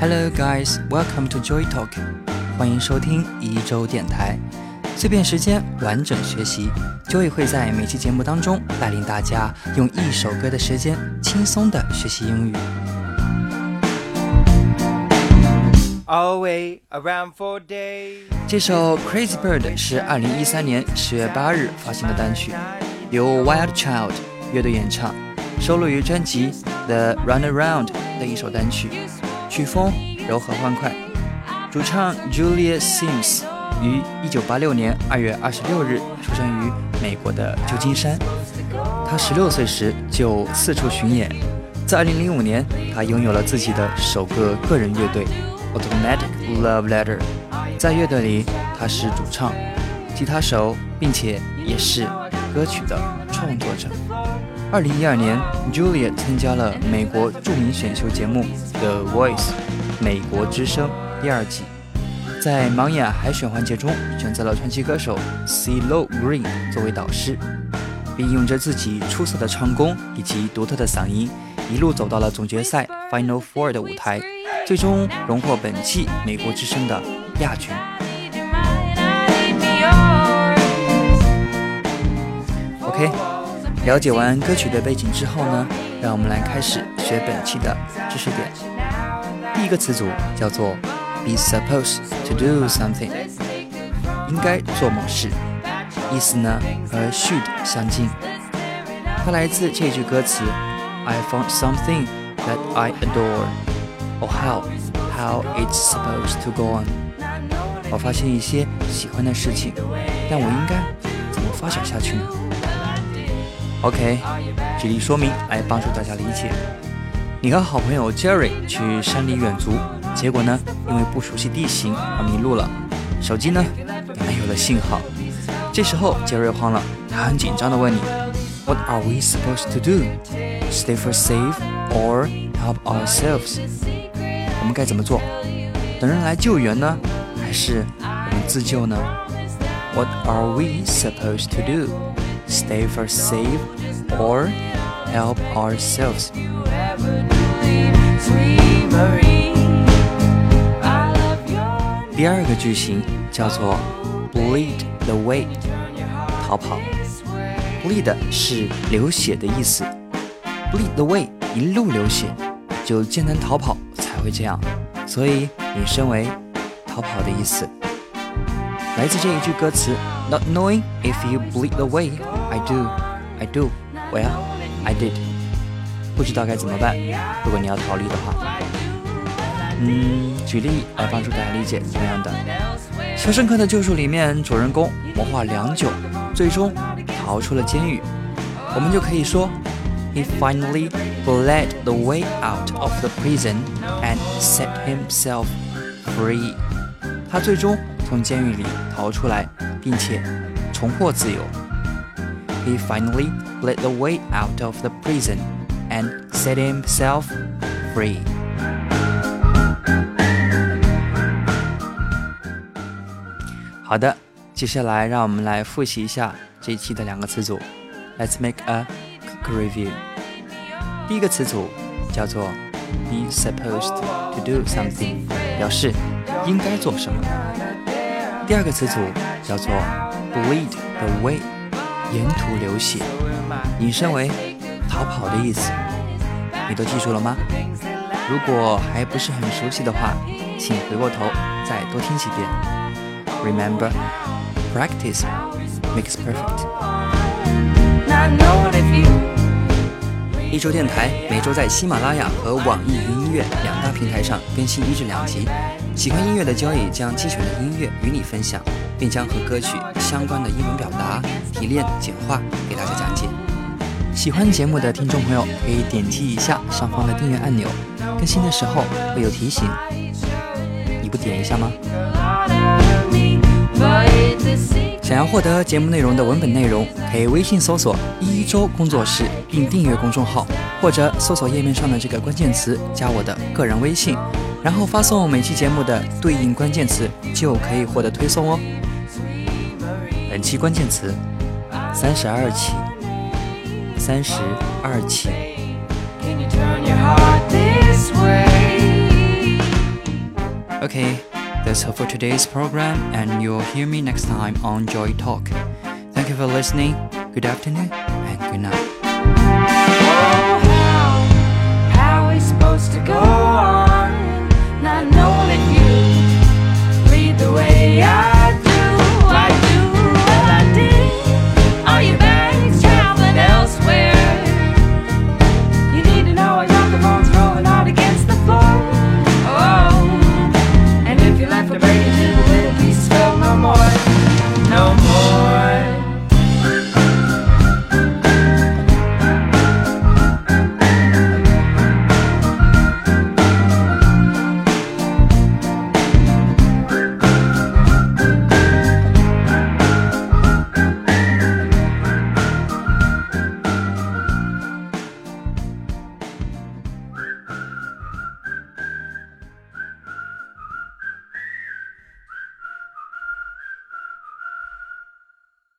Hello guys, welcome to Joy Talk，欢迎收听一周电台，碎片时间，完整学习。Joy 会在每期节目当中带领大家用一首歌的时间轻松的学习英语。Away around for day。这首 Crazy Bird 是2013年10月8日发行的单曲，由 Wild Child 乐队演唱，收录于专辑 The Runaround 的一首单曲，曲风柔和欢快。主唱 Julia Sims 于1986年2月26日出生于美国的旧金山。他16岁时就四处巡演，在2005年，他拥有了自己的首个个人乐队 Automatic Love Letter。在乐队里，他是主唱、吉他手，并且也是歌曲的创作者。二零一二年，Julia 参加了美国著名选秀节目《The Voice》美国之声第二季，在盲眼海选环节中选择了传奇歌手 CeeLo Green 作为导师，并用着自己出色的唱功以及独特的嗓音，一路走到了总决赛 Final Four 的舞台，最终荣获本季美国之声的亚军。OK，了解完歌曲的背景之后呢，让我们来开始学本期的知识点。第一个词组叫做 be supposed to do something，应该做某事，意思呢和 should 相近。它来自这句歌词：I found something that I adore. Oh how how it's supposed to go on. 我发现一些喜欢的事情，但我应该怎么发展下去呢？OK，举例说明来帮助大家理解。你和好朋友 Jerry 去山里远足，结果呢，因为不熟悉地形而迷路了，手机呢也没有了信号。这时候 Jerry 慌了，他很紧张地问你：What are we supposed to do? Stay for safe or help ourselves? 我们该怎么做？等人来救援呢，还是我们自救呢？What are we supposed to do? Stay for safe or help ourselves? 第二个句型叫做 bleed the way，逃跑。bleed 是流血的意思，bleed the way 一路流血，就艰难逃跑会这样，所以引申为逃跑的意思。来自这一句歌词，Not knowing if you bleed the way, I do, I do, well, I did。不知道该怎么办，如果你要逃离的话。嗯，举例来帮助大家理解同样的。《肖申克的救赎》里面，主人公谋划良久，最终逃出了监狱。我们就可以说，He finally bled the way out of the prison and set himself free。他最终从监狱里逃出来，并且重获自由。He finally bled the way out of the prison and set himself free。好的，接下来让我们来复习一下这一期的两个词组。Let's make a quick review。 第一个词组叫做 be supposed to do something，表示应该做什么。第二个词组叫做 bleed the way，沿途流血，引申为逃跑的意思。你都记住了吗？如果还不是很熟悉的话，请回过头再多听几遍。Remember, practice makes perfect. 一周电台每周在喜马拉雅和网易云音乐两大平台上更新一至两集。喜欢音乐的交易将精选的音乐与你分享，并将和歌曲相关的英文表达提炼简化给大家讲解。喜欢节目的听众朋友可以点击一下上方的订阅按钮，更新的时候会有提醒。你不点一下吗？想要获得节目内容的文本内容，可以微信搜索“一周工作室”并订阅公众号，或者搜索页面上的这个关键词加我的个人微信然后发送每期节目的对应关键词，就可以获得推送哦。本期关键词：三十二起，三十二起。Okay, that's all for today's program, and you'll hear me next time on Joy Talk. Thank you for listening. Good afternoon and good night.